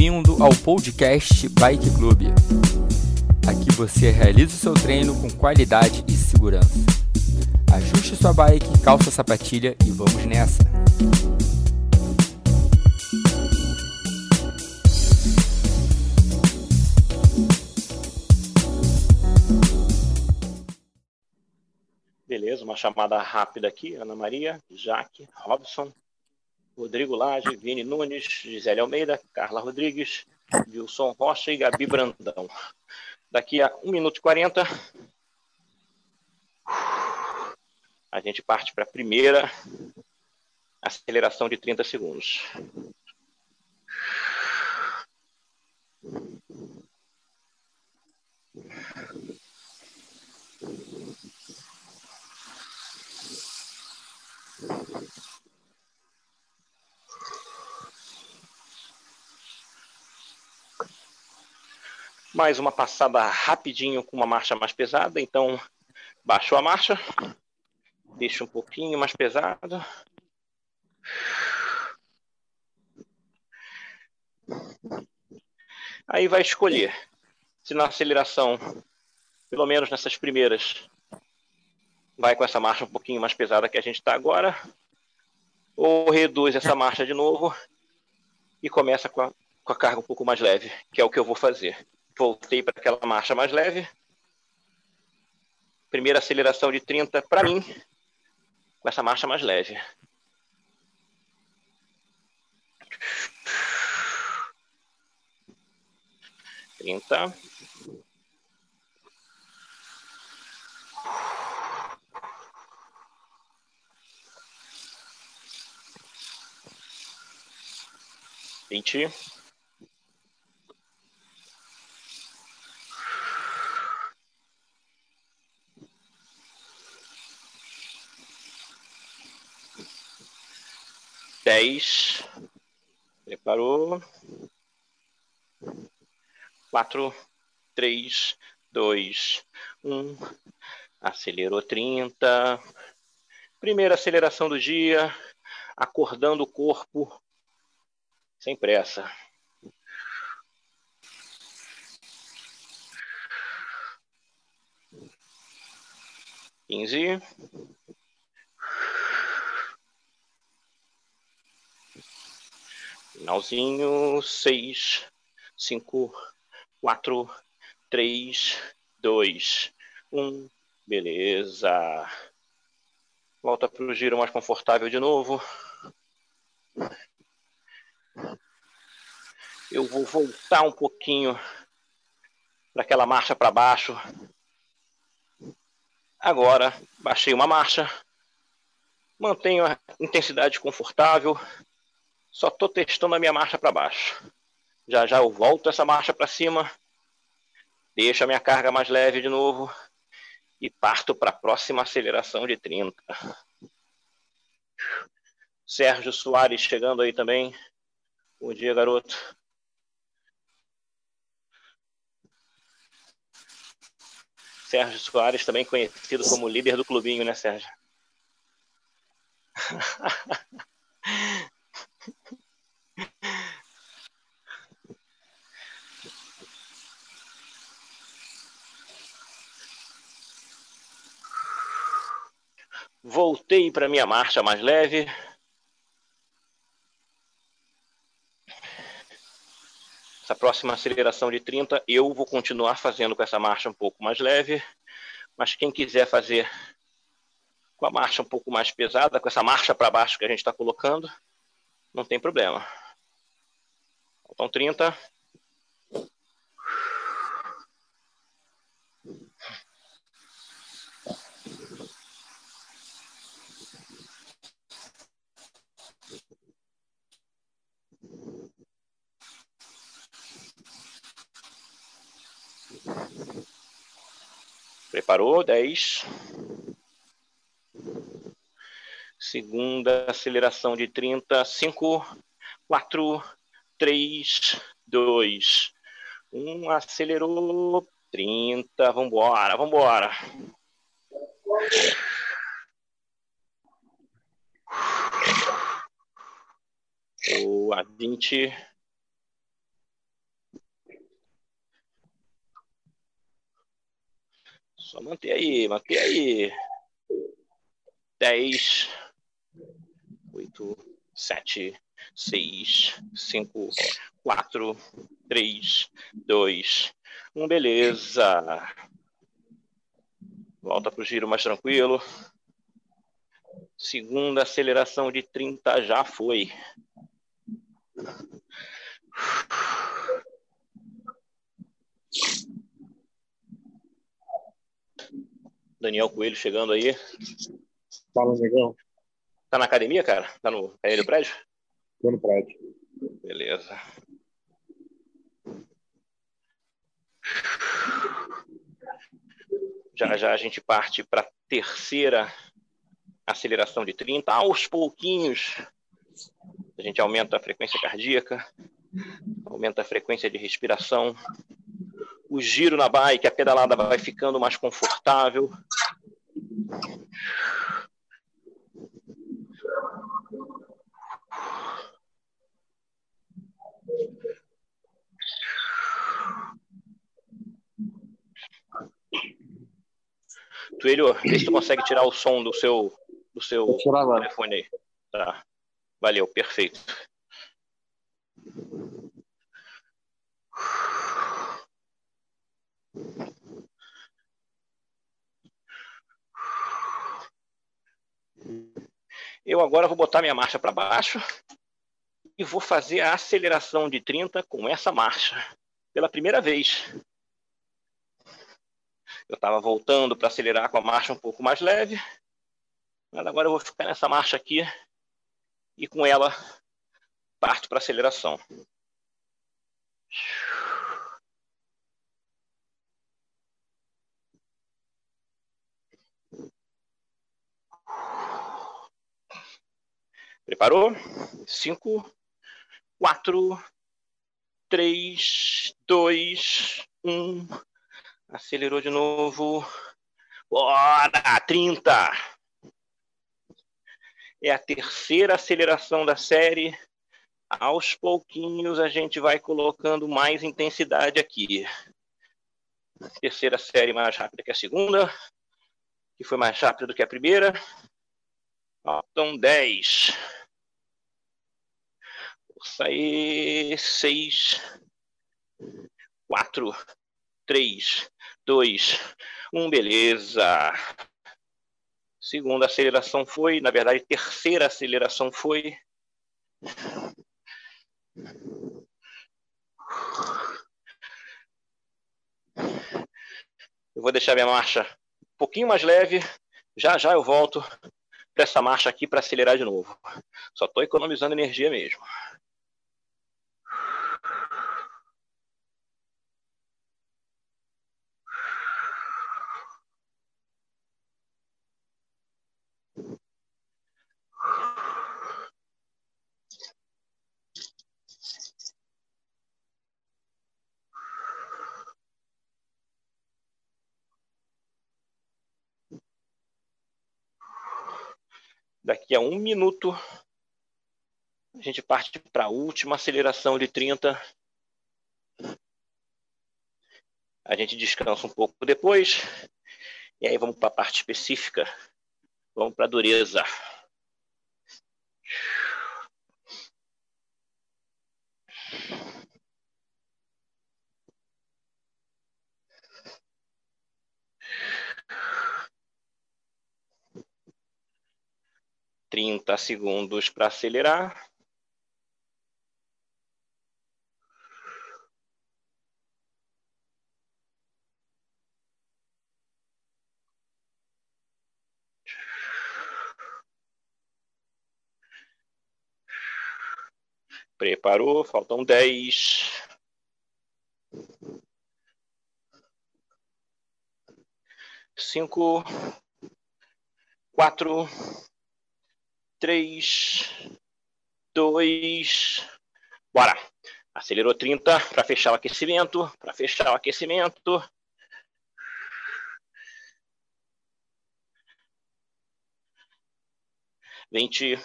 Bem-vindo ao podcast Bike Club. Aqui você realiza o seu treino com qualidade e segurança. Ajuste sua bike, calça a sapatilha e vamos nessa! Beleza, uma chamada rápida aqui. Ana Maria, Jaque, Robson, Rodrigo Lage, Vini Nunes, Gisele Almeida, Carla Rodrigues, Wilson Rocha e Gabi Brandão. Daqui a 1 minuto e 40, a gente parte para a primeira aceleração de 30 segundos. Mais uma passada rapidinho com uma marcha mais pesada. Então, baixou a marcha, deixa um pouquinho mais pesado. Aí vai escolher se na aceleração, pelo menos nessas primeiras, vai com essa marcha um pouquinho mais pesada que a gente está agora, ou reduz essa marcha de novo e começa com a, com a carga um pouco mais leve, que é o que eu vou fazer voltei para aquela marcha mais leve. Primeira aceleração de 30 para mim, com essa marcha mais leve. Trinta. Vinte. Dez. Preparou. Quatro, três, dois, um. Acelerou trinta. Primeira aceleração do dia, acordando o corpo sem pressa. Quinze. Finalzinho, seis, cinco, quatro, três, dois, um. Beleza. Volta para o giro mais confortável de novo. Eu vou voltar um pouquinho para aquela marcha para baixo. Agora, baixei uma marcha. Mantenho a intensidade confortável. Só estou testando a minha marcha para baixo. Já já eu volto essa marcha para cima, deixo a minha carga mais leve de novo e parto para a próxima aceleração de 30. Sérgio Soares chegando aí também. Bom dia, garoto. Sérgio Soares, também conhecido como líder do clubinho, né, Sérgio? Voltei para minha marcha mais leve. Essa próxima aceleração de 30, eu vou continuar fazendo com essa marcha um pouco mais leve. Mas quem quiser fazer com a marcha um pouco mais pesada, com essa marcha para baixo que a gente está colocando, não tem problema. Faltam 30. Preparou? 10. Segunda aceleração de 30, 5, 4, 3, 2, 1. Acelerou, 30, vambora, vambora. Boa, 20. Só manter aí, manter aí. 10. 8, 7, 6, 5, 4, 3, 2, 1. Beleza. Volta para o giro mais tranquilo. Segunda aceleração de 30 já foi. Daniel Coelho chegando aí. Fala, negão. Tá na academia, cara? Tá no, é no prédio? Tô no prédio. Beleza. Já já a gente parte para a terceira aceleração de 30. Aos pouquinhos, a gente aumenta a frequência cardíaca, aumenta a frequência de respiração, o giro na bike, a pedalada vai ficando mais confortável. Tuelho, vê se tu consegue tirar o som do seu, do seu telefone aí. Tá. Valeu, perfeito. Eu agora vou botar minha marcha para baixo e vou fazer a aceleração de 30 com essa marcha pela primeira vez. Eu estava voltando para acelerar com a marcha um pouco mais leve, mas agora eu vou ficar nessa marcha aqui e com ela parto para aceleração. Preparou? Cinco, quatro, três, dois, um. Acelerou de novo. Bora! 30! É a terceira aceleração da série. Aos pouquinhos a gente vai colocando mais intensidade aqui. Terceira série mais rápida que a segunda, que foi mais rápida do que a primeira. Faltam 10. Aí. Seis, quatro, três, dois, um. Beleza. Segunda aceleração foi, na verdade, terceira aceleração foi. Eu vou deixar minha marcha um pouquinho mais leve. Já já eu volto para essa marcha aqui para acelerar de novo. Só estou economizando energia mesmo. Daqui a um minuto, a gente parte para a última aceleração de 30. A gente descansa um pouco depois. E aí vamos para a parte específica. Vamos para a dureza. Trinta segundos para acelerar. Preparou, faltam dez. Cinco, quatro, três, dois, bora. Acelerou 30 para fechar o aquecimento, para fechar o aquecimento. Vinte.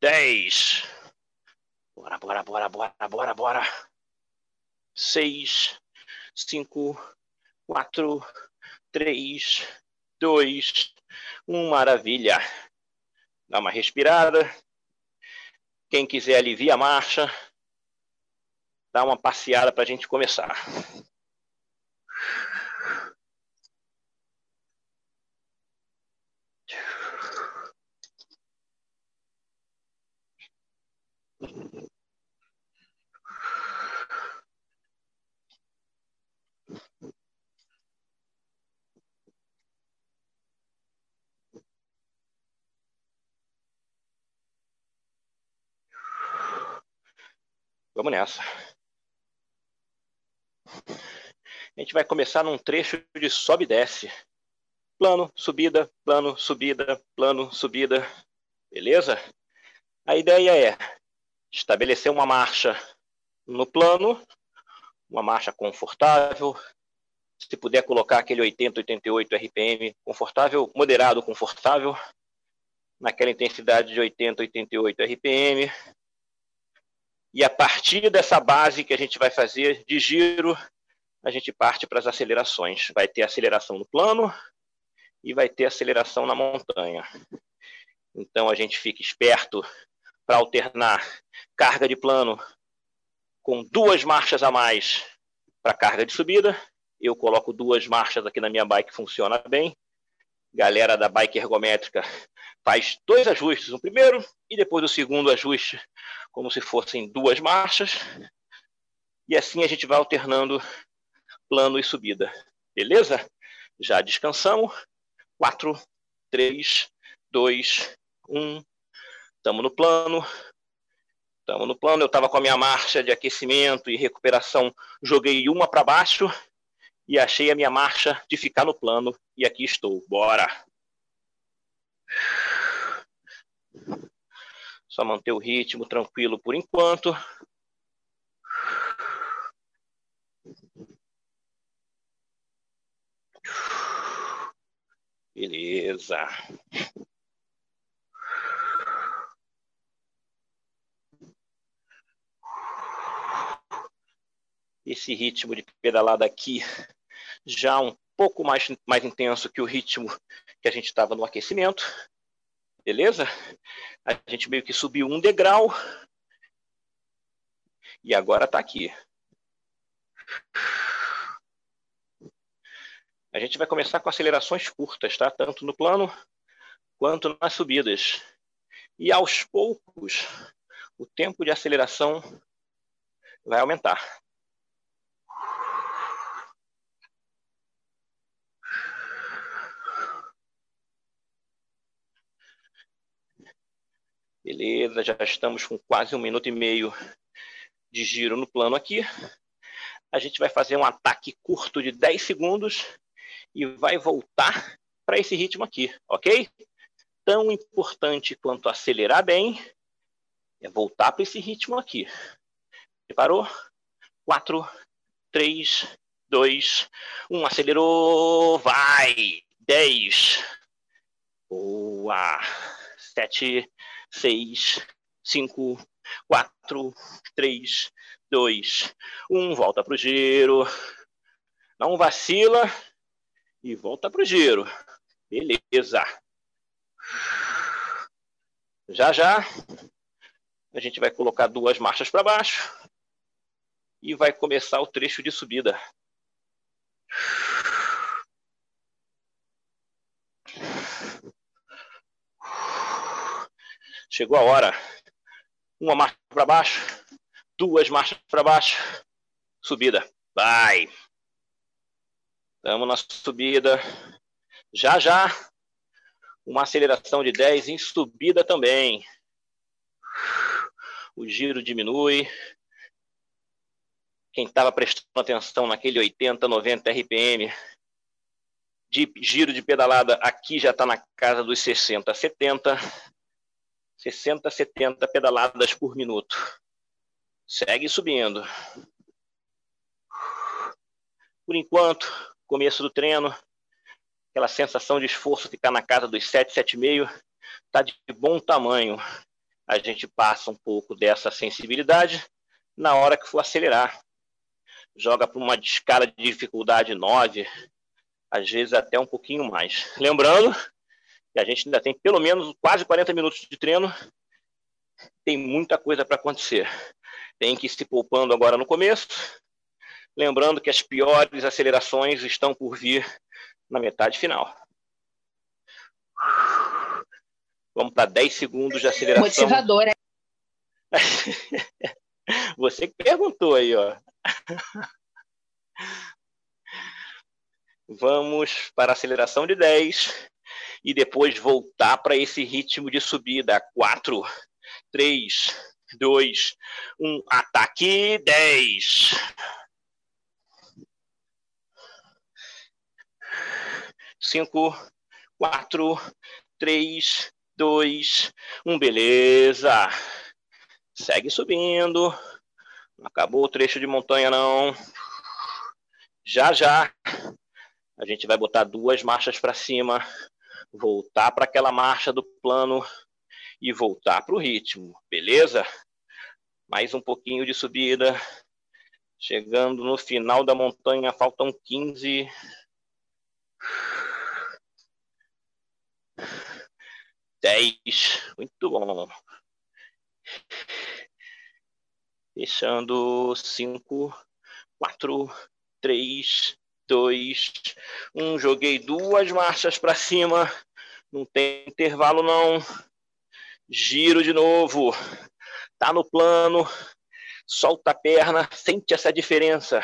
Dez. Bora, bora, bora, bora, bora, bora. Seis, cinco, quatro, três, dois, um. Maravilha. Dá uma respirada. Quem quiser alivia a marcha. Dá uma passeada para a gente começar. Vamos nessa. A gente vai começar num trecho de sobe e desce. Plano, subida, plano, subida, plano, subida. Beleza? A ideia é estabelecer uma marcha no plano, uma marcha confortável. Se puder colocar aquele 80, 88 RPM confortável, moderado confortável, naquela intensidade de 80, 88 RPM. E a partir dessa base que a gente vai fazer de giro, a gente parte para as acelerações. Vai ter aceleração no plano e vai ter aceleração na montanha. Então a gente fica esperto para alternar carga de plano com duas marchas a mais para carga de subida. Eu coloco duas marchas aqui na minha bike, funciona bem. Galera da bike ergométrica faz dois ajustes, o primeiro e depois o segundo ajuste, como se fossem duas marchas. E assim a gente vai alternando plano e subida. Beleza? Já descansamos. 4, 3, 2, 1. Estamos no plano. Estamos no plano. Eu estava com a minha marcha de aquecimento e recuperação. Joguei uma para baixo e achei a minha marcha de ficar no plano. E aqui estou. Bora! Só manter o ritmo tranquilo por enquanto. Beleza. Esse ritmo de pedalada aqui já um pouco mais, mais intenso que o ritmo que a gente estava no aquecimento. Beleza? A gente meio que subiu um degrau. E agora está aqui. A gente vai começar com acelerações curtas, tá? Tanto no plano quanto nas subidas. E aos poucos, o tempo de aceleração vai aumentar. Beleza, já estamos com quase um minuto e meio de giro no plano aqui. A gente vai fazer um ataque curto de 10 segundos e vai voltar para esse ritmo aqui, ok? Tão importante quanto acelerar bem é voltar para esse ritmo aqui. Preparou? 4, 3, 2, 1. Acelerou. Vai! 10. Boa! 7, 6, 5, 4, 3, 2, 1. Volta para o giro. Não vacila e volta para o giro. Beleza. Já já a gente vai colocar duas marchas para baixo e vai começar o trecho de subida. Chegou a hora. Uma marcha para baixo, duas marchas para baixo, subida. Vai. Estamos na subida. Já já, uma aceleração de 10 em subida também. O giro diminui. Quem estava prestando atenção naquele 80, 90 RPM de giro de pedalada, aqui já está na casa dos 60, 70. 60, 70 pedaladas por minuto. Segue subindo. Por enquanto, começo do treino, aquela sensação de esforço ficar na casa dos 7, 7,5, está de bom tamanho. a gente passa um pouco dessa sensibilidade na hora que for acelerar. Joga para uma escala de dificuldade 9, às vezes até um pouquinho mais. Lembrando que a gente ainda tem pelo menos quase 40 minutos de treino, tem muita coisa para acontecer. Tem que ir se poupando agora no começo, lembrando que as piores acelerações estão por vir na metade final. Vamos para 10 segundos de aceleração. Motivador, é? Você que perguntou aí, ó. Vamos para a aceleração de 10 e depois voltar para esse ritmo de subida. 4, 3, 2, 1, ataque 10. Cinco, quatro, três, dois, um, beleza. Segue subindo. Não acabou o trecho de montanha, não. Já, já. A gente vai botar duas marchas para cima, voltar para aquela marcha do plano e voltar para o ritmo, beleza? Mais um pouquinho de subida. Chegando no final da montanha, faltam 15. Dez. Muito bom. Fechando. Cinco, quatro, três, dois, um. Joguei duas marchas para cima. Não tem intervalo, não. Giro de novo. Tá no plano. Solta a perna. Sente essa diferença.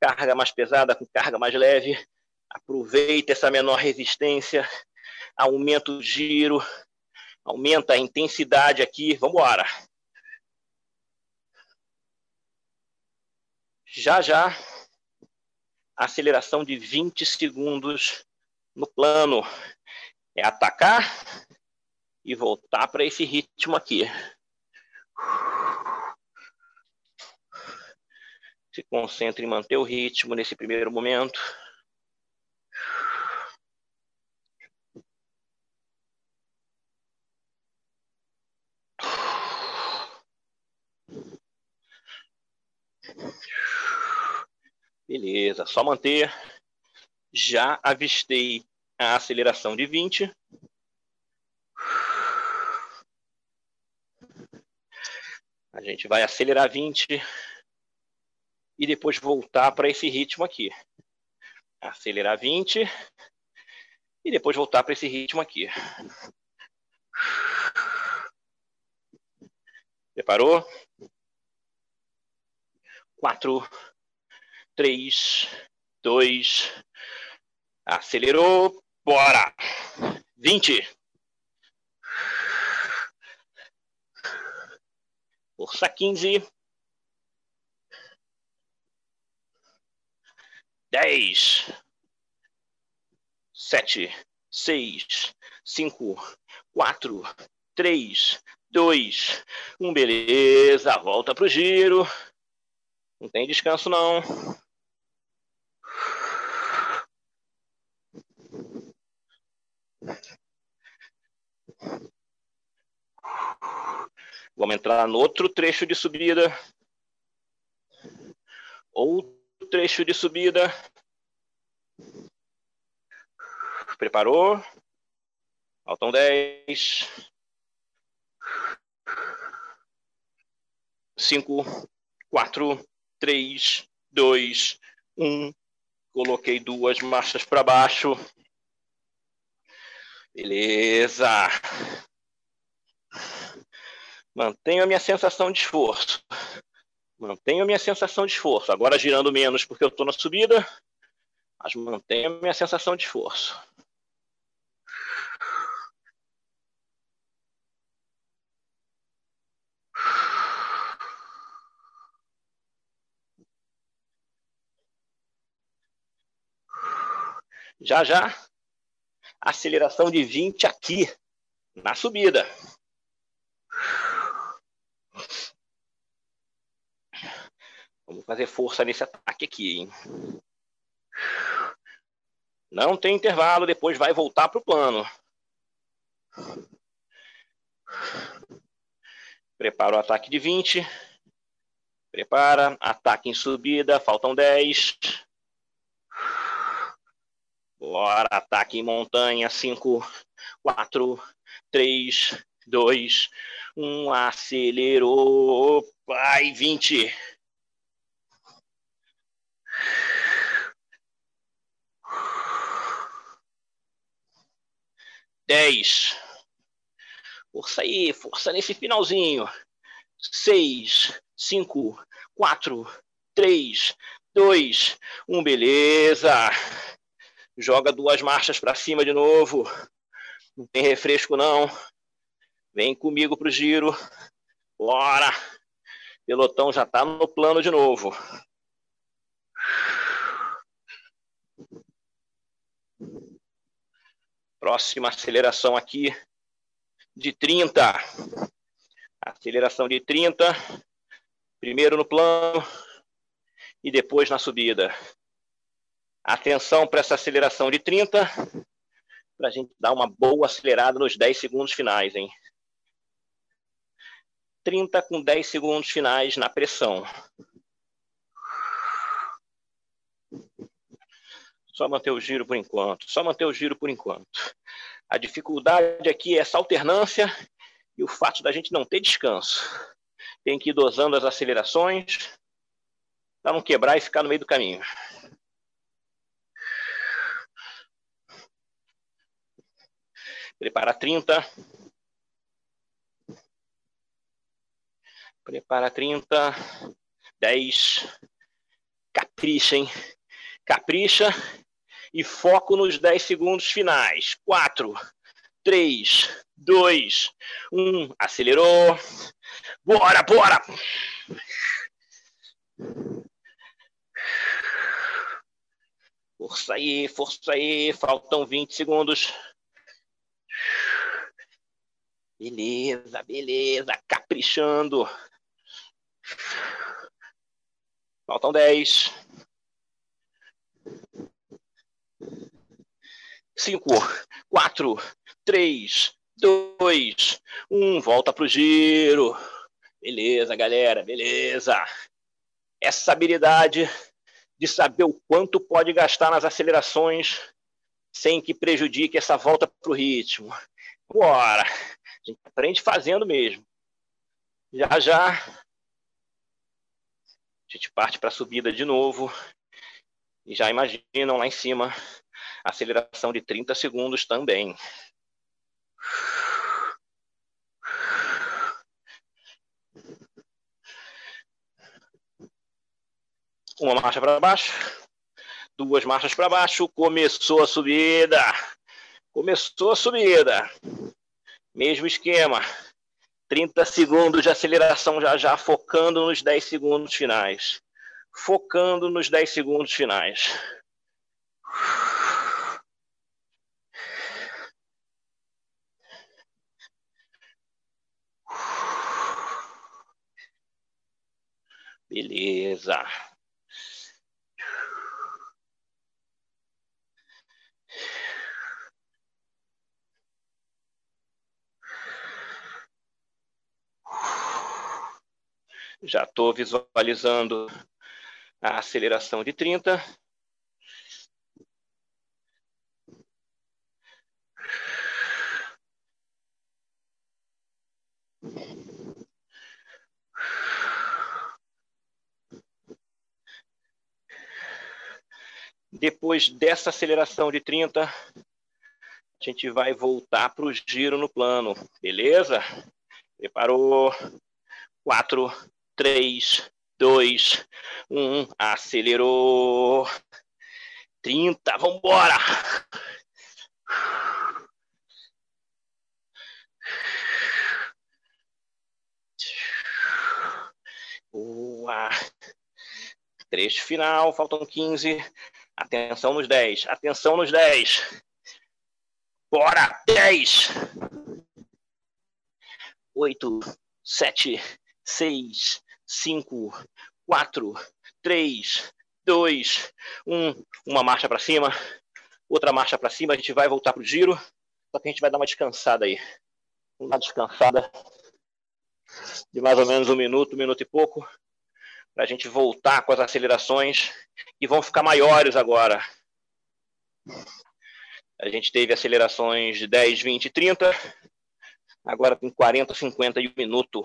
Carga mais pesada com carga mais leve. Aproveita essa menor resistência aumenta o giro, aumenta a intensidade aqui. Vamos embora. Já já, aceleração de 20 segundos no plano. É atacar e voltar para esse ritmo aqui. Se concentre em manter o ritmo nesse primeiro momento. Beleza, só manter. Já avistei a aceleração de 20. A gente vai acelerar 20 e depois voltar para esse ritmo aqui. Acelerar 20 e depois voltar para esse ritmo aqui. Preparou? Quatro, três, dois, acelerou, bora! Vinte. Força quinze. Dez. Sete, seis, cinco, quatro, três, dois, um, beleza. Volta pro giro. Não tem descanso, não. Vamos entrar no outro trecho de subida. Outro trecho de subida. Preparou? Faltam 10. 5, 4, 3, 2, 1. Coloquei duas marchas para baixo. Beleza. Mantenho a minha sensação de esforço. Mantenho a minha sensação de esforço. Agora girando menos porque eu estou na subida, mas mantenho a minha sensação de esforço. Já já, aceleração de 20 aqui, na subida. Vamos fazer força nesse ataque aqui, hein? Não tem intervalo, depois vai voltar para o plano. Prepara o ataque de 20. Prepara, ataque em subida, faltam 10. Bora, ataque em montanha, 5, 4, 3, 2, 1, acelerou, vai, 20. Dez. Força aí, força nesse finalzinho. Seis, cinco, quatro, três, dois, um, beleza. Joga duas marchas para cima de novo. Não tem refresco, não. Vem comigo pro giro. Bora. Pelotão já tá no plano de novo. Próxima aceleração aqui de 30. Aceleração de 30. Primeiro no plano e depois na subida. Atenção para essa aceleração de 30, para a gente dar uma boa acelerada nos 10 segundos finais, hein? 30 com 10 segundos finais na pressão. Só manter o giro por enquanto, só manter o giro por enquanto. A dificuldade aqui é essa alternância e o fato da gente não ter descanso. Tem que ir dosando as acelerações para não quebrar e ficar no meio do caminho. Prepara 30. Prepara 30. 10. Capricha, hein? Capricha e foco nos 10 segundos finais. 4, 3, 2, 1. Acelerou. Bora, bora! Força aí, força aí. Faltam 20 segundos. Beleza, beleza, caprichando. Faltam 10. 5, 4, 3, 2, 1. Volta pro giro. Beleza, galera, beleza. Essa habilidade de saber o quanto pode gastar nas acelerações sem que prejudique essa volta pro ritmo. Bora! A gente aprende fazendo mesmo. Já já a gente parte para a subida de novo. E já imaginam lá em cima aceleração de 30 segundos também. Uma marcha para baixo, duas marchas para baixo, começou a subida. Começou a subida. Mesmo esquema. 30 segundos de aceleração já já, focando nos 10 segundos finais. Focando nos 10 segundos finais. Beleza. Já estou visualizando a aceleração de 30. Depois dessa aceleração de 30, a gente vai voltar para o giro no plano, beleza? Preparou? 4, 3, 2, 1, acelerou. 30, vamos embora. Boa. Trecho final, faltam 15. Atenção nos 10. Atenção nos 10. Bora! 10. 8, 7, 6, 5, 4, 3, 2, 1. Uma marcha para cima, outra marcha para cima. A gente vai voltar pro giro, só que a gente vai dar uma descansada aí. Uma descansada. de mais ou menos um minuto, um minuto e pouco, para a gente voltar com as acelerações, que vão ficar maiores agora. A gente teve acelerações de 10, 20, 30, agora tem 40, 50 e um minuto.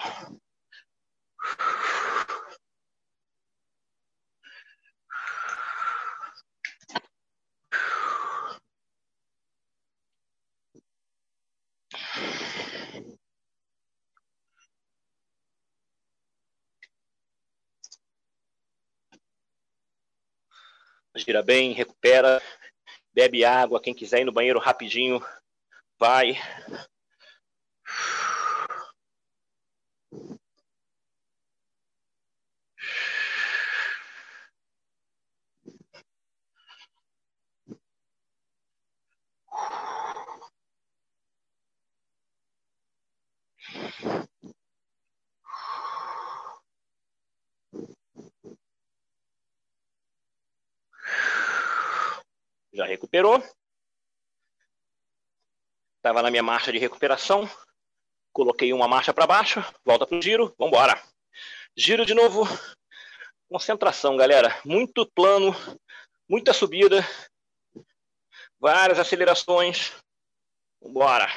Gira bem, recupera, bebe água. Quem quiser ir no banheiro rapidinho, vai. Já recuperou. Estava na minha marcha de recuperação. Coloquei uma marcha para baixo. Volta para o giro. Vamos embora. Giro de novo. Concentração, galera. Muito plano. Muita subida. Várias acelerações. Vamos embora.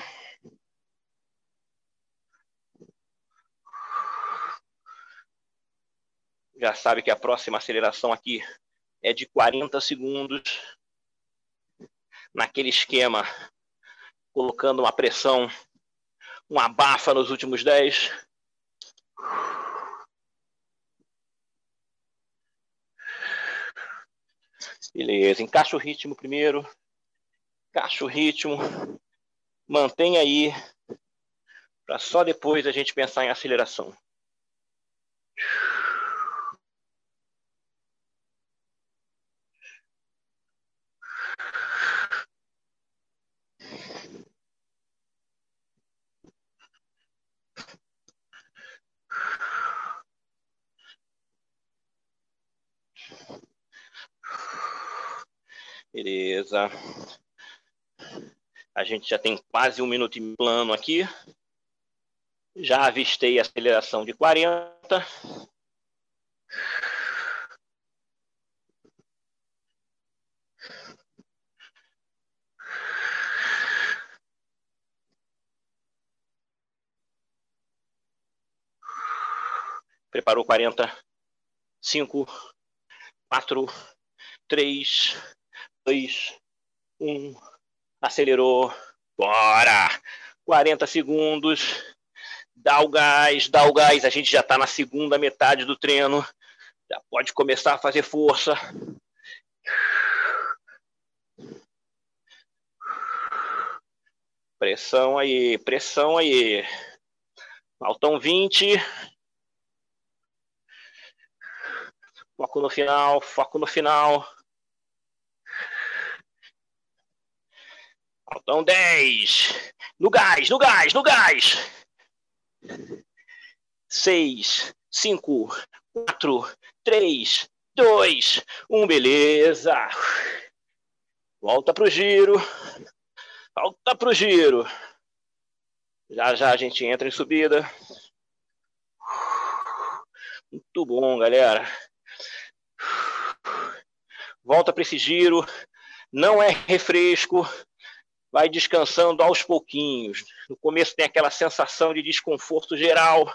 Já sabe que a próxima aceleração aqui é de 40 segundos naquele esquema, colocando uma pressão, uma abafa nos últimos 10. Beleza, encaixa o ritmo primeiro. Encaixa o ritmo. Mantenha aí. Para só depois a gente pensar em aceleração. Beleza. A gente já tem quase um minuto e plano aqui. Já avistei a aceleração de 40. Preparou 40. 5, 4, 3, 2, 1. Acelerou. Bora! 40 segundos. Dá o gás, dá o gás. A gente já está na segunda metade do treino. Já pode começar a fazer força. Pressão aí, pressão aí. Faltam 20. Foco no final, foco no final. Faltam 10. No gás, no gás, no gás. 6, 5, 4, 3, 2, 1. Beleza. Volta pro giro. Volta pro giro. Já já a gente entra em subida. Muito bom, galera. Volta para esse giro. Não é refresco vai descansando aos pouquinhos. No começo tem aquela sensação de desconforto geral.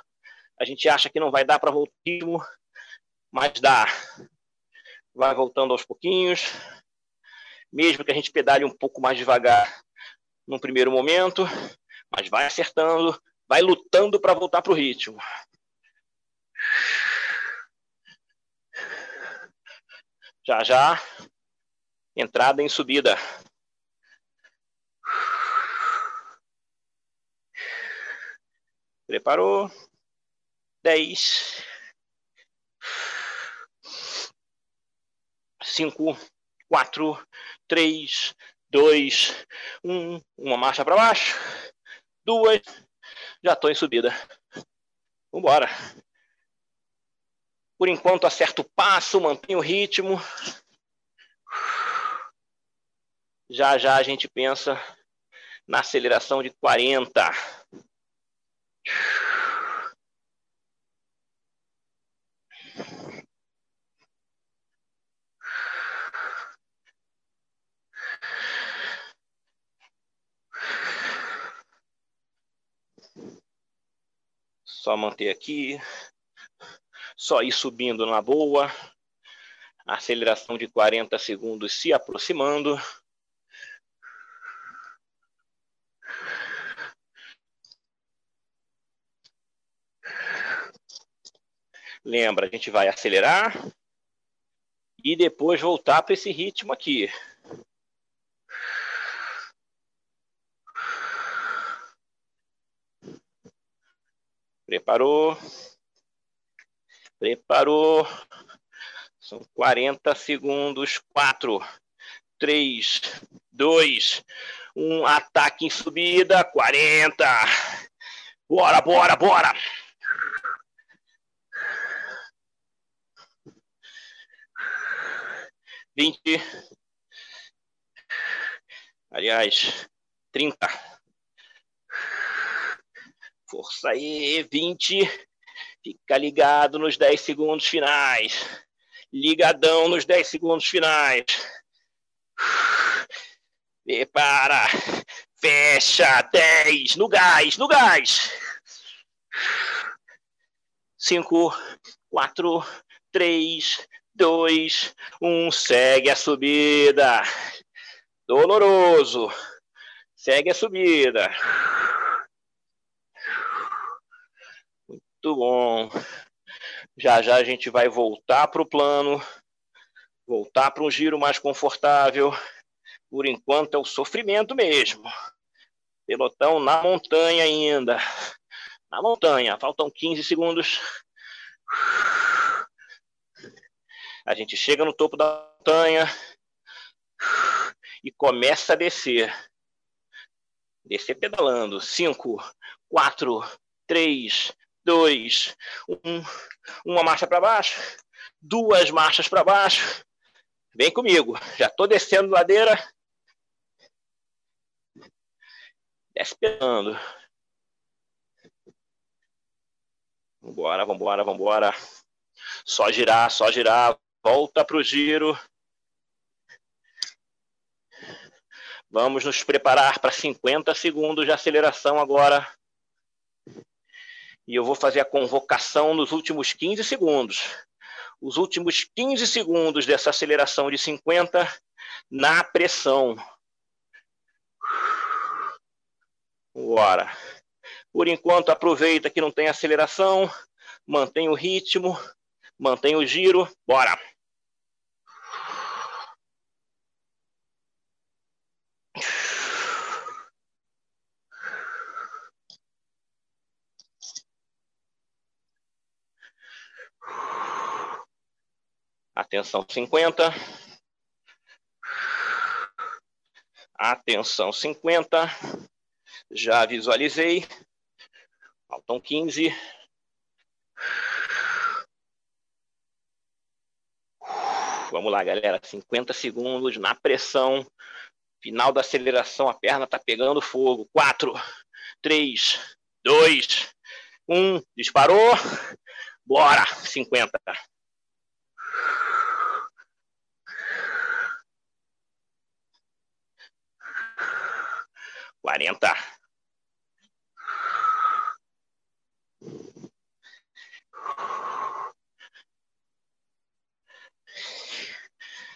A gente acha que não vai dar para voltar, mas dá. Vai voltando aos pouquinhos. Mesmo que a gente pedale um pouco mais devagar no primeiro momento, mas vai acertando, vai lutando para voltar para o ritmo. Já já, entrada em subida. Preparou. 10. 5, 4, 3, 2, 1. Uma marcha para baixo. Duas. Já estou em subida. Vambora. Por enquanto, acerto o passo, mantenho o ritmo. Já já a gente pensa na aceleração de 40. Só manter aqui. Só ir subindo na boa. Aceleração de 40 segundos se aproximando. Lembra, a gente vai acelerar e depois voltar para esse ritmo aqui. Preparou. Preparou. São 40 segundos. 4, 3, 2, 1. Ataque em subida. 40. Bora, bora, bora. Vinte. Aliás, trinta. Força aí, vinte. Fica ligado nos dez segundos finais. Ligadão nos dez segundos finais. Prepara. Fecha. Dez. No gás, no gás. Cinco, quatro, três, dois, um. Segue a subida. Doloroso. Segue a subida. Muito bom. Já já a gente vai voltar para o plano, voltar para um giro mais confortável. Por enquanto é o sofrimento mesmo. Pelotão na montanha ainda. Na montanha, faltam 15 segundos. A gente chega no topo da montanha e começa a descer. Descer pedalando. 5, 4, 3, 2, 1. Uma marcha para baixo, duas marchas para baixo. Vem comigo. Já estou descendo ladeira. Desce pedalando. Vambora, vambora, vambora. Só girar, só girar. Volta para o giro. Vamos nos preparar para 50 segundos de aceleração agora. E eu vou fazer a convocação nos últimos 15 segundos. Os últimos 15 segundos dessa aceleração de 50 na pressão. Bora. Por enquanto, aproveita que não tem aceleração, mantém o ritmo, mantém o giro. Bora. Atenção 50. Atenção 50. Já visualizei. Faltam 15. Vamos lá, galera. 50 segundos na pressão. Final da aceleração, a perna tá pegando fogo. 4, 3, 2, 1. Disparou. Bora. 50. Quarenta.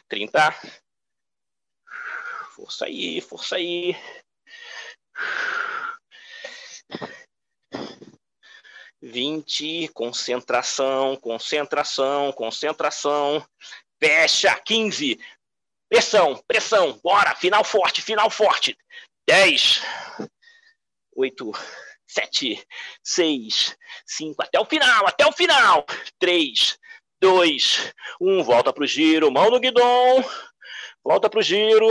Trinta. Força aí, força aí. Vinte, concentração, concentração, concentração. Fecha, quinze. Pressão, pressão, bora, final forte, final forte. Dez, oito, sete, seis, cinco, até o final, até o final. Três, dois, um, volta pro giro, mão no guidão, volta pro giro,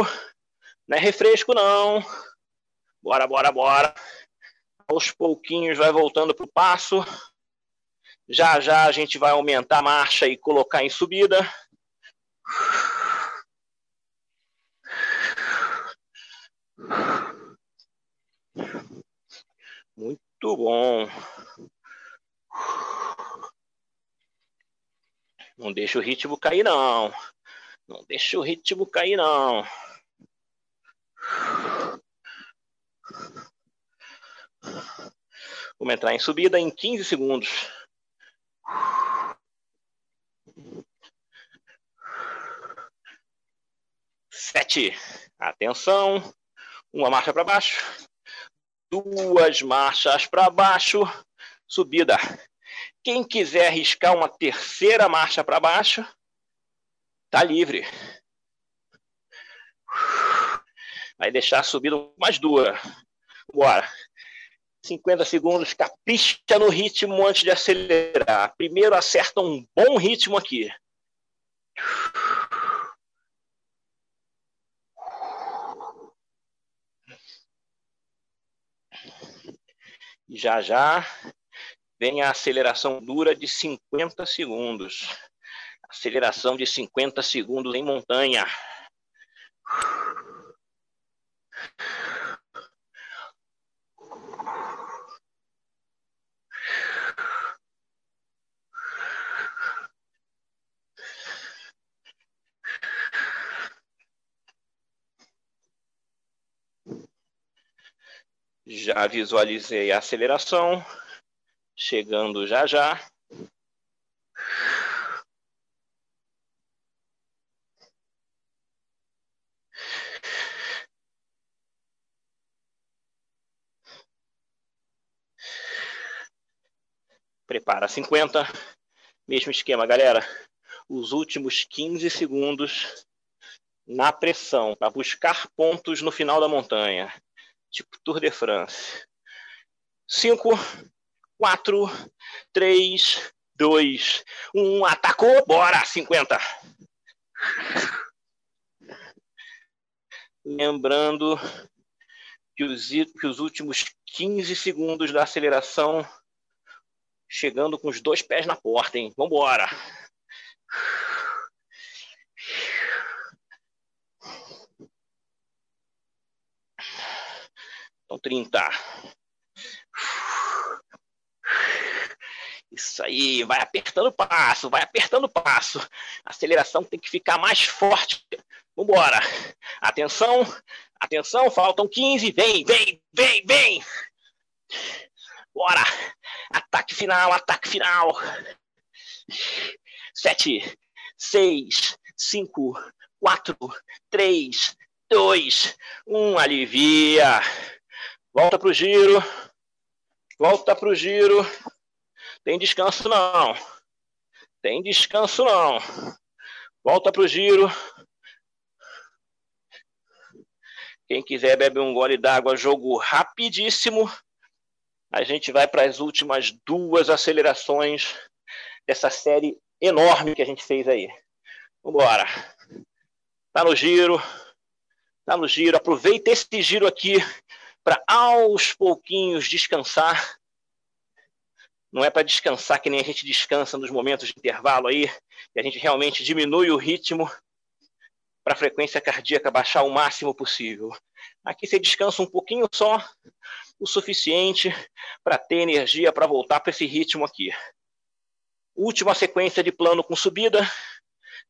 não é refresco não. Bora, bora, bora. Aos pouquinhos vai voltando pro passo. Já já a gente vai aumentar a marcha e colocar em subida. Muito bom. Não deixa o ritmo cair, não. Não deixa o ritmo cair, não. Vamos entrar em subida em 15 segundos. Sete. Atenção. Uma marcha para baixo. Duas marchas para baixo. Subida. Quem quiser arriscar uma terceira marcha para baixo, tá livre. Vai deixar a subida mais dura. Bora. 50 segundos, capricha no ritmo antes de acelerar. Primeiro acerta um bom ritmo aqui. Já já vem a aceleração dura de 50 segundos. Aceleração de 50 segundos em montanha. Já visualizei a aceleração, chegando já já. Prepara 50. Mesmo esquema, galera. Os últimos 15 segundos na pressão, para buscar pontos no final da montanha tipo Tour de France. 5, 4, 3, 2, 1, atacou, bora, 50. Lembrando que os, que os últimos 15 segundos da aceleração, chegando com os dois pés na porta, hein? Vambora. Então, 30. Isso aí, vai apertando o passo, vai apertando o passo. A aceleração tem que ficar mais forte. Vambora. Atenção, atenção, faltam 15. Vem, vem, vem, vem. Bora. Ataque final, ataque final. 7, 6, 5, 4, 3, 2, 1. Alivia. Volta para o giro. Volta para o giro. Tem descanso não. Tem descanso não. Volta para o giro. Quem quiser bebe um gole d'água, jogo rapidíssimo. A gente vai para as últimas duas acelerações dessa série enorme que a gente fez aí. Vamos embora. Tá no giro. Tá no giro. Aproveita esse giro aqui para aos pouquinhos descansar. Não é para descansar que nem a gente descansa nos momentos de intervalo aí, que a gente realmente diminui o ritmo para a frequência cardíaca baixar o máximo possível. Aqui você descansa um pouquinho só, o suficiente para ter energia para voltar para esse ritmo aqui. Última sequência de plano com subida,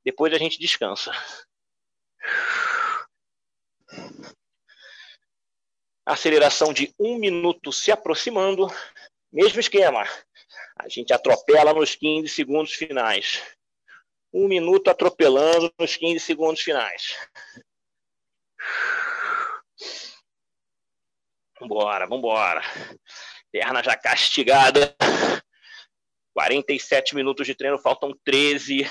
depois a gente descansa aceleração de um minuto se aproximando, mesmo esquema. A gente atropela nos 15 segundos finais. Um minuto atropelando nos 15 segundos finais. Vambora, vambora. Perna já castigada. 47 minutos de treino, faltam 13.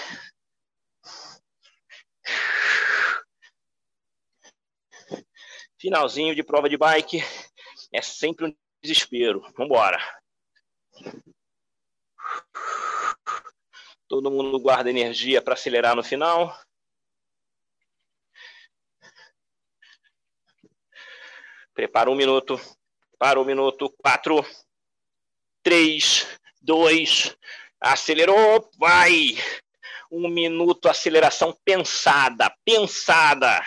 Finalzinho de prova de bike é sempre um desespero. Vamos embora. Todo mundo guarda energia para acelerar no final. Prepara um minuto. Para um minuto. Quatro, três, dois. Acelerou. Vai. Um minuto. Aceleração pensada. Pensada.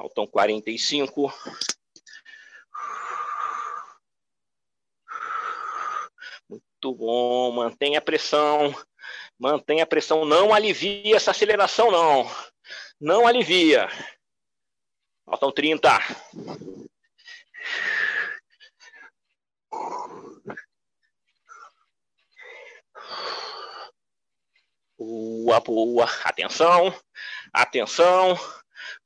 Faltam 45. Muito bom. Mantenha a pressão. Mantenha a pressão. Não alivie essa aceleração, não. Não alivia. Faltam 30. Boa, boa. Atenção, atenção.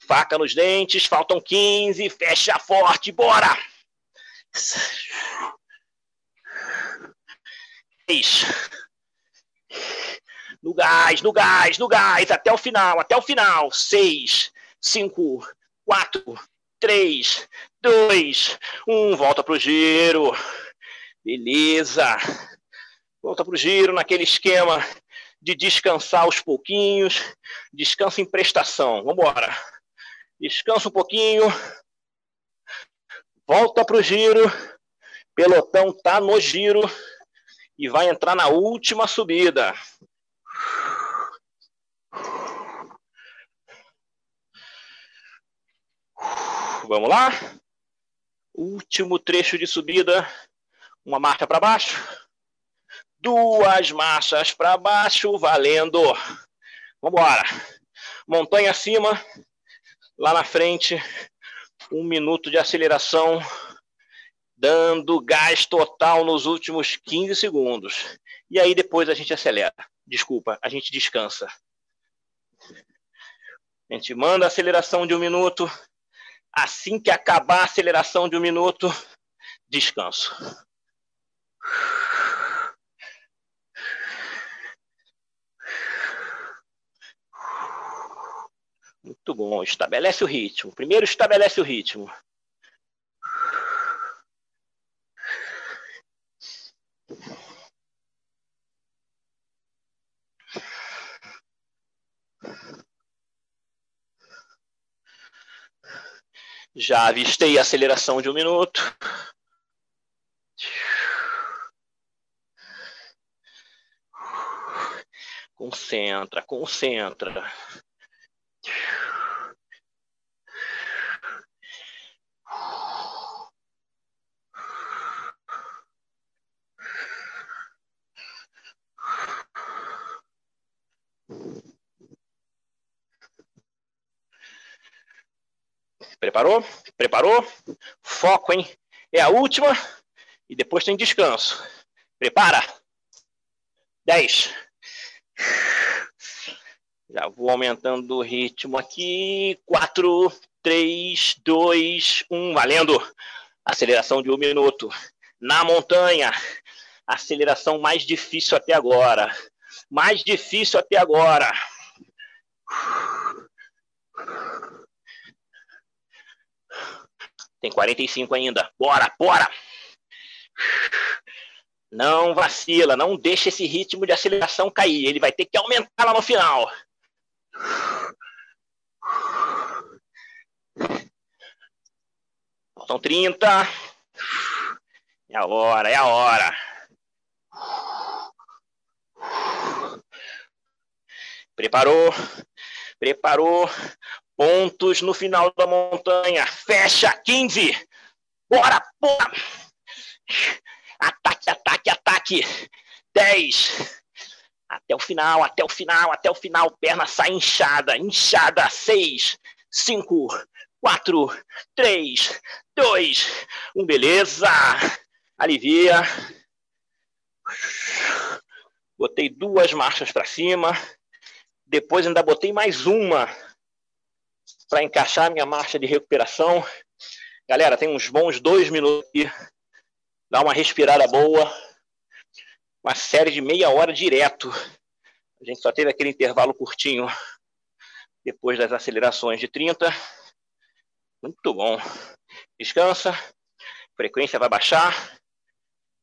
Faca nos dentes, faltam 15. Fecha forte, bora. No gás, no gás, no gás, até o final, até o final. Seis, cinco, quatro, três, dois, um. Volta pro giro. Beleza. Volta pro giro naquele esquema de descansar aos pouquinhos, descansa em prestação. Vamos embora. Descansa um pouquinho, volta para o giro, pelotão tá no giro e vai entrar na última subida. Vamos lá? Último trecho de subida, uma marcha para baixo duas marchas para baixo, valendo. Vamos embora. Montanha acima, lá na frente, um minuto de aceleração, dando gás total nos últimos 15 segundos. E aí depois a gente acelera. Desculpa, a gente descansa. A gente manda a aceleração de um minuto. Assim que acabar a aceleração de um minuto, descanso. Muito bom. Estabelece o ritmo. Primeiro estabelece o ritmo. Já avistei a aceleração de um minuto. Concentra, concentra. Preparou? Preparou? Foco, hein? É a última e depois tem descanso. Prepara. 10. Já vou aumentando o ritmo aqui. 4, 3, 2, 1. Valendo. Aceleração de um minuto. Na montanha. Aceleração mais difícil até agora. Mais difícil até agora. Tem 45 ainda. Bora, bora! Não vacila, não deixa esse ritmo de aceleração cair. Ele vai ter que aumentar lá no final. Faltam 30. É a hora, é a hora. Preparou, preparou pontos no final da montanha. Fecha 15. Bora, bora. Ataque, ataque, ataque. 10. Até o final, até o final, até o final. Perna sai inchada, inchada. 6, 5, 4, 3, 2, 1. Beleza. Alivia. Botei duas marchas para cima. Depois ainda botei mais uma para encaixar minha marcha de recuperação. Galera, tem uns bons dois minutos aqui. Dá uma respirada boa. Uma série de meia hora direto. A gente só teve aquele intervalo curtinho depois das acelerações de 30. Muito bom. Descansa. Frequência vai baixar.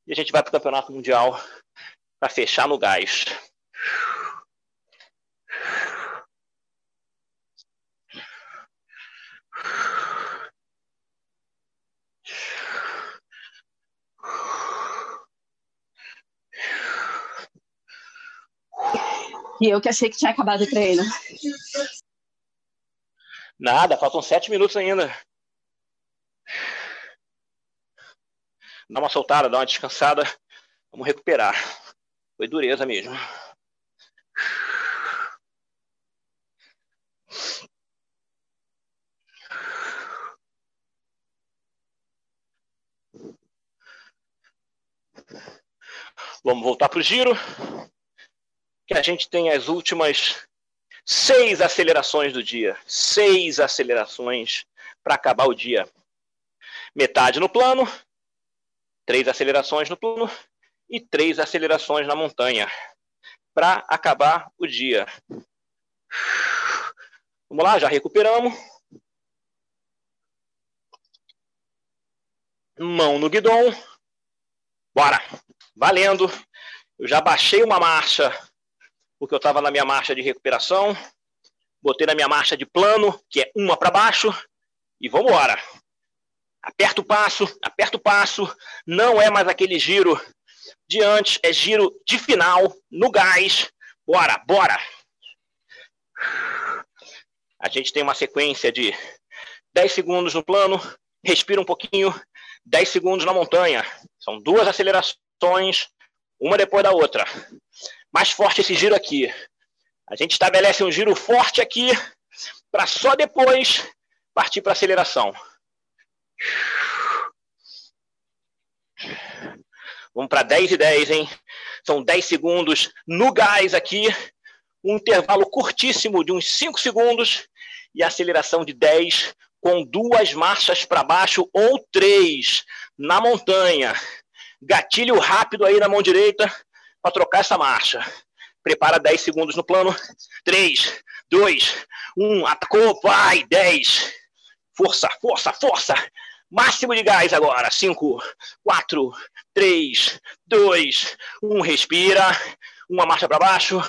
E a gente vai para o Campeonato Mundial para fechar no gás. E eu que achei que tinha acabado o treino. Nada, faltam sete minutos ainda. Dá uma soltada, dá uma descansada. Vamos recuperar. Foi dureza mesmo. Vamos voltar para o giro. Que a gente tem as últimas seis acelerações do dia. Seis acelerações para acabar o dia. Metade no plano, três acelerações no plano e três acelerações na montanha para acabar o dia. Vamos lá, já recuperamos. Mão no guidão. Bora. Valendo. Eu já baixei uma marcha, porque eu estava na minha marcha de recuperação. Botei na minha marcha de plano, que é uma para baixo. E vamos embora. Aperta o passo, aperta o passo. Não é mais aquele giro de antes, é giro de final, no gás. Bora, bora. A gente tem uma sequência de 10 segundos no plano, respira um pouquinho, 10 segundos na montanha. São duas acelerações, uma depois da outra. Mais forte esse giro aqui. A gente estabelece um giro forte aqui, para só depois partir para aceleração. Vamos para 10 e 10, hein? São 10 segundos no gás aqui, um intervalo curtíssimo de uns 5 segundos e aceleração de 10 com duas marchas para baixo ou três na montanha. Gatilho rápido aí na mão direita para trocar essa marcha. Prepara 10 segundos no plano. 3, 2, 1, atacou, vai, 10. Força, força, força. Máximo de gás agora. 5, 4, 3, 2, 1. Respira. Uma marcha para baixo.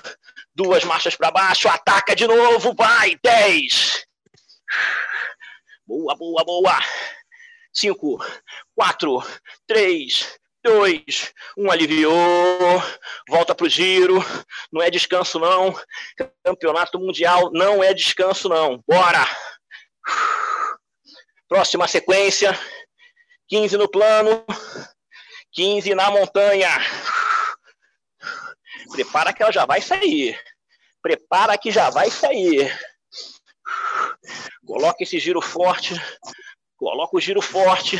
Duas marchas para baixo. Ataca de novo. Vai. 10. Boa, boa, boa. 5, 4, 3, 2, 1. Aliviou. Volta para o giro. Não é descanso, não. Campeonato Mundial não é descanso, não. Bora. Próxima sequência. 15 no plano. 15 na montanha. Prepara que ela já vai sair. Prepara que já vai sair. Coloca esse giro forte. Coloca o giro forte.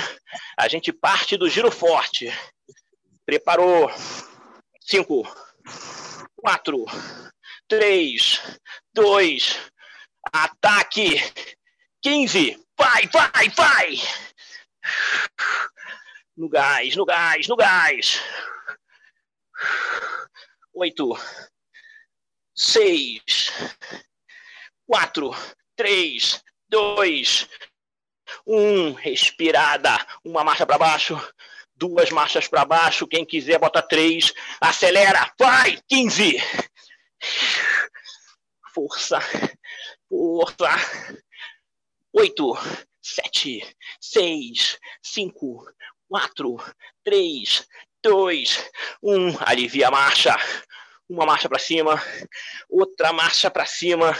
A gente parte do giro forte. Preparou. 5, 4, 3, 2, ataque. 15. Vai, vai, vai! No gás, no gás, no gás. Oito, seis, quatro, três, dois, um. Respirada. Uma marcha para baixo. Duas marchas para baixo. Quem quiser, bota três. Acelera. Vai! Quinze. Força. Força oito, sete, seis, cinco, quatro, três, dois, um. Alivia a marcha. Uma marcha para cima, outra marcha para cima.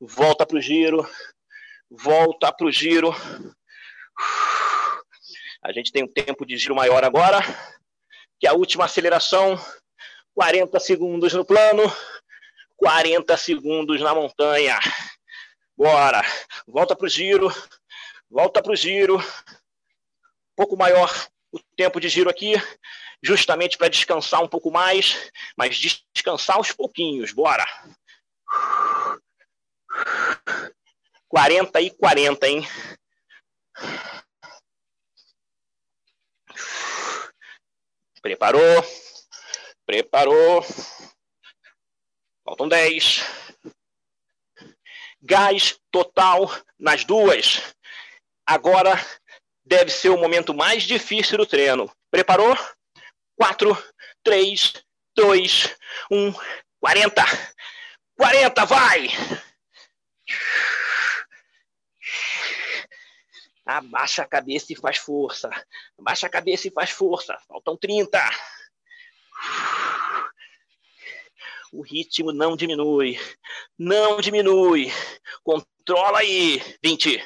Volta para o giro. Volta para o giro. A gente tem um tempo de giro maior agora, que é a última aceleração. 40 segundos no plano, 40 segundos na montanha. Bora. Volta para o giro. Volta para o giro. Um pouco maior o tempo de giro aqui, justamente para descansar um pouco mais, mas descansar aos pouquinhos. Bora. 40 e 40, hein? Preparou. Preparou. Faltam 10 gás total nas duas. Agora deve ser o momento mais difícil do treino. Preparou? 4, 3, 2, 1, 40. 40, vai! Abaixa a cabeça e faz força. Abaixa a cabeça e faz força. Faltam 30 o ritmo não diminui. Não diminui. Controla aí. 20.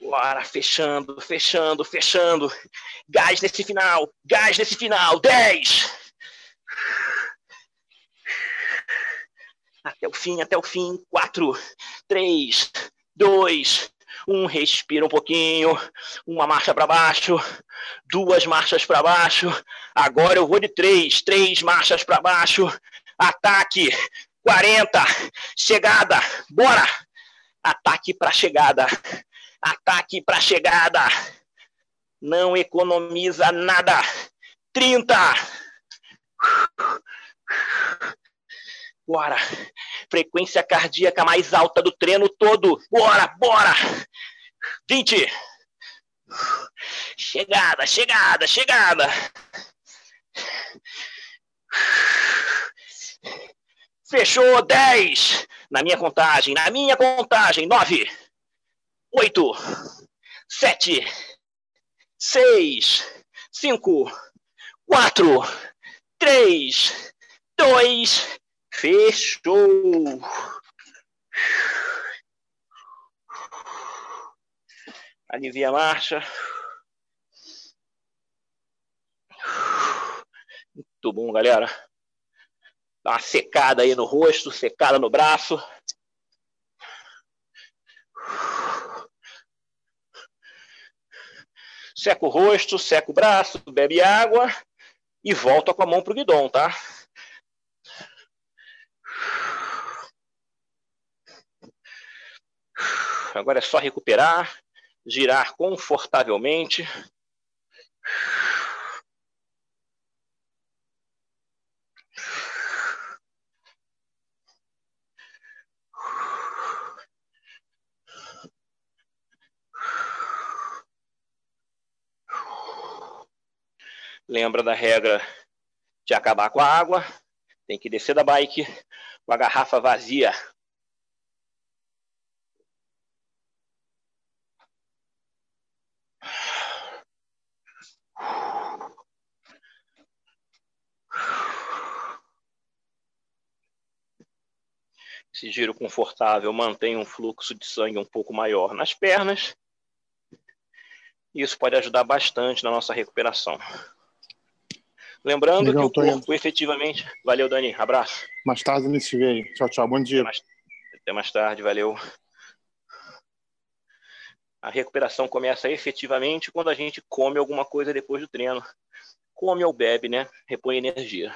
Bora, fechando, fechando, fechando. Gás nesse final. Gás nesse final. 10. Até o fim, até o fim. 4, 3, 2, Um respira um pouquinho, uma marcha para baixo, duas marchas para baixo. Agora eu vou de três, três marchas para baixo. Ataque, 40, chegada, bora! Ataque para chegada, ataque para chegada. Não economiza nada. 30. Bora. Frequência cardíaca mais alta do treino todo. Bora, bora. 20. Chegada, chegada, chegada. Fechou 10. Na minha contagem, na minha contagem. 9, 8, 7, 6, 5, 4, 3, 2, Fechou. Alivia a marcha. Muito bom, galera. Dá uma secada aí no rosto, secada no braço. Seca o rosto, seca o braço, bebe água e volta com a mão pro guidão, tá? Agora é só recuperar, girar confortavelmente. Lembra da regra de acabar com a água? Tem que descer da bike com a garrafa vazia. Esse giro confortável mantém um fluxo de sangue um pouco maior nas pernas. Isso pode ajudar bastante na nossa recuperação. Lembrando Legal, que o corpo efetivamente. Valeu, Dani. Abraço. Mais tarde gente se vê aí. Tchau, tchau. Bom dia. Até mais, Até mais tarde. Valeu. A recuperação começa efetivamente quando a gente come alguma coisa depois do treino. Come ou bebe, né? Repõe energia.